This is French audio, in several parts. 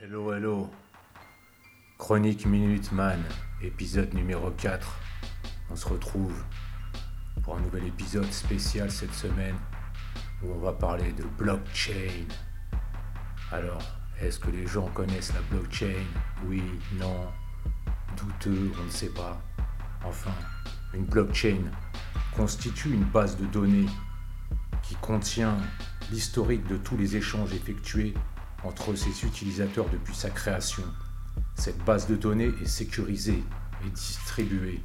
Hello, hello. Chronique Minute Man, épisode numéro 4. On se retrouve pour un nouvel épisode spécial cette semaine où on va parler de blockchain. Alors, est-ce que les gens connaissent la blockchain? Oui, non, douteux, on ne sait pas. Enfin, une blockchain constitue une base de données qui contient l'historique de tous les échanges effectués entre ses utilisateurs depuis sa création. Cette base de données est sécurisée et distribuée.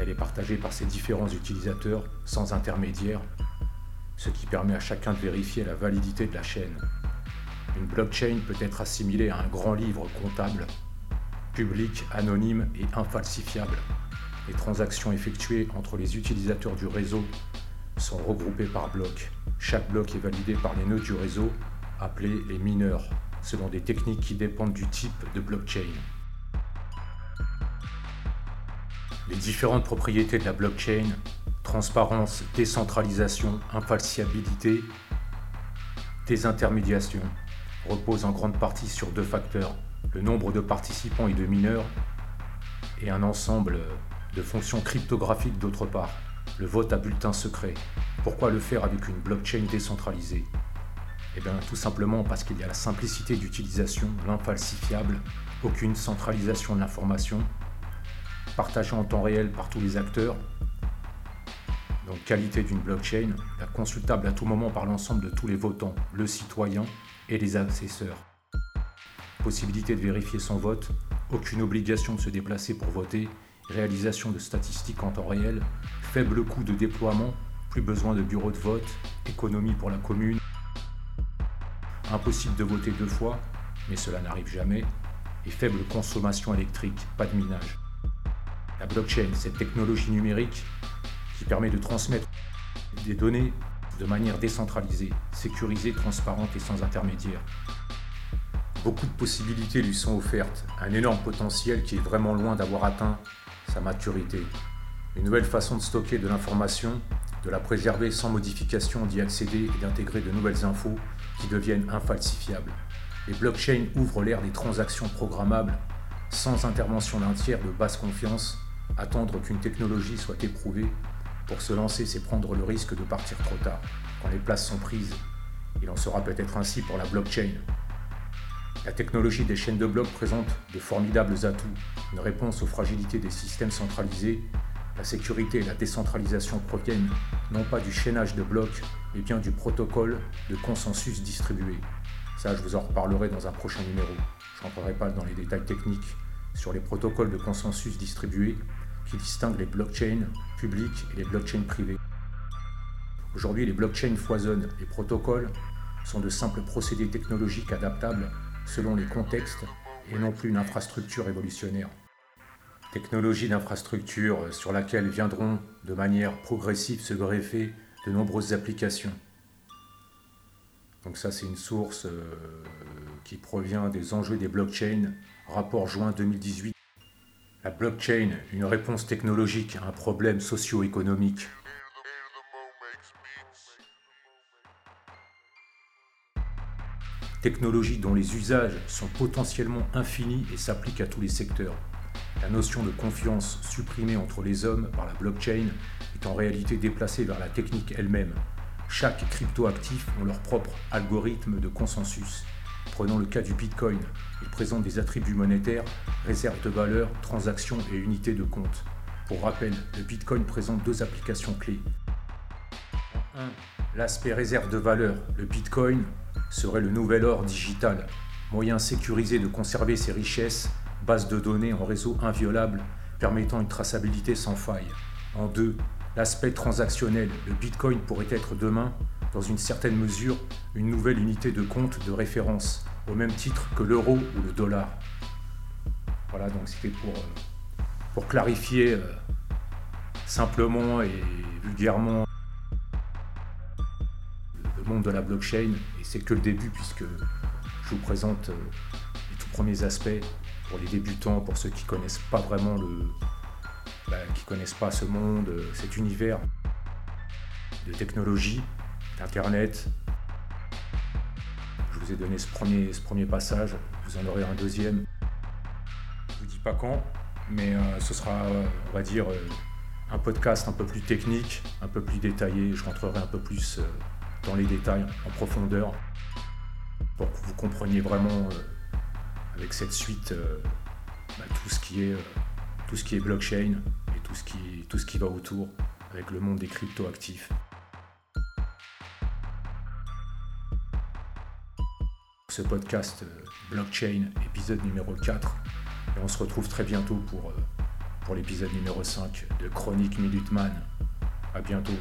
Elle est partagée par ses différents utilisateurs sans intermédiaire, ce qui permet à chacun de vérifier la validité de la chaîne. Une blockchain peut être assimilée à un grand livre comptable, public, anonyme et infalsifiable. Les transactions effectuées entre les utilisateurs du réseau sont regroupées par blocs. Chaque bloc est validé par les nœuds du réseau, appelés les mineurs, selon des techniques qui dépendent du type de blockchain. Les différentes propriétés de la blockchain, transparence, décentralisation, infalsiabilité, désintermédiation, reposent en grande partie sur deux facteurs, le nombre de participants et de mineurs, et un ensemble de fonctions cryptographiques d'autre part, le vote à bulletin secret. Pourquoi le faire avec une blockchain décentralisée? Eh bien tout simplement parce qu'il y a la simplicité d'utilisation, l'infalsifiable, aucune centralisation de l'information, partagée en temps réel par tous les acteurs, donc qualité d'une blockchain, la consultable à tout moment par l'ensemble de tous les votants, le citoyen et les assesseurs. Possibilité de vérifier son vote, aucune obligation de se déplacer pour voter, réalisation de statistiques en temps réel, faible coût de déploiement, plus besoin de bureaux de vote, économie pour la commune. Impossible de voter deux fois, mais cela n'arrive jamais, et faible consommation électrique, pas de minage. La blockchain, cette technologie numérique qui permet de transmettre des données de manière décentralisée, sécurisée, transparente et sans intermédiaire. Beaucoup de possibilités lui sont offertes, un énorme potentiel qui est vraiment loin d'avoir atteint sa maturité. Une nouvelle façon de stocker de l'information, de la préserver sans modification, d'y accéder et d'intégrer de nouvelles infos qui deviennent infalsifiables. Les blockchains ouvrent l'ère des transactions programmables sans intervention d'un tiers de basse confiance. Attendre qu'une technologie soit éprouvée pour se lancer, c'est prendre le risque de partir trop tard, quand les places sont prises. Il en sera peut-être ainsi pour la blockchain. La technologie des chaînes de blocs présente de formidables atouts, une réponse aux fragilités des systèmes centralisés. La sécurité et la décentralisation proviennent non pas du chaînage de blocs, mais bien du protocole de consensus distribué. Ça, je vous en reparlerai dans un prochain numéro. Je n'entrerai pas dans les détails techniques sur les protocoles de consensus distribués qui distinguent les blockchains publiques et les blockchains privées. Aujourd'hui, les blockchains foisonnent. Les protocoles sont de simples procédés technologiques adaptables selon les contextes et non plus une infrastructure révolutionnaire. Technologie d'infrastructure sur laquelle viendront de manière progressive se greffer de nombreuses applications. Donc ça c'est une source euh, qui provient des enjeux des blockchains, rapport juin 2018. La blockchain, une réponse technologique à un problème socio-économique. Technologie dont les usages sont potentiellement infinis et s'appliquent à tous les secteurs. La notion de confiance supprimée entre les hommes par la blockchain est en réalité déplacée vers la technique elle-même. Chaque cryptoactif ont leur propre algorithme de consensus. Prenons le cas du Bitcoin. Il présente des attributs monétaires, réserves de valeur, transactions et unités de compte. Pour rappel, le Bitcoin présente deux applications clés. 1. L'aspect réserve de valeur. Le Bitcoin serait le nouvel or digital, moyen sécurisé de conserver ses richesses, base de données en réseau inviolable permettant une traçabilité sans faille. En deux, l'aspect transactionnel. Le Bitcoin pourrait être demain, dans une certaine mesure, une nouvelle unité de compte de référence, au même titre que l'euro ou le dollar. Voilà, donc c'était pour, euh, clarifier euh, simplement et vulgairement de la blockchain c'est que le début puisque je vous présente euh, les tout premiers aspects pour les débutants, pour ceux qui connaissent pas vraiment le, bah, qui connaissent pas ce monde, euh, cet univers de technologie, d'internet. Je vous ai donné ce premier, ce premier passage, vous en aurez un deuxième. Je vous dis pas quand, mais euh, ce sera, on va dire, un podcast un peu plus technique, un peu plus détaillé. Je rentrerai un peu plus dans les détails, en profondeur, pour que vous compreniez vraiment avec cette suite bah, tout, ce qui est, tout ce qui est blockchain et tout ce qui, tout ce qui va autour avec le monde des cryptoactifs. Ce podcast euh, Blockchain, épisode numéro 4. Et on se retrouve très bientôt pour, euh, pour l'épisode numéro 5 de Chronique Minuteman. A bientôt.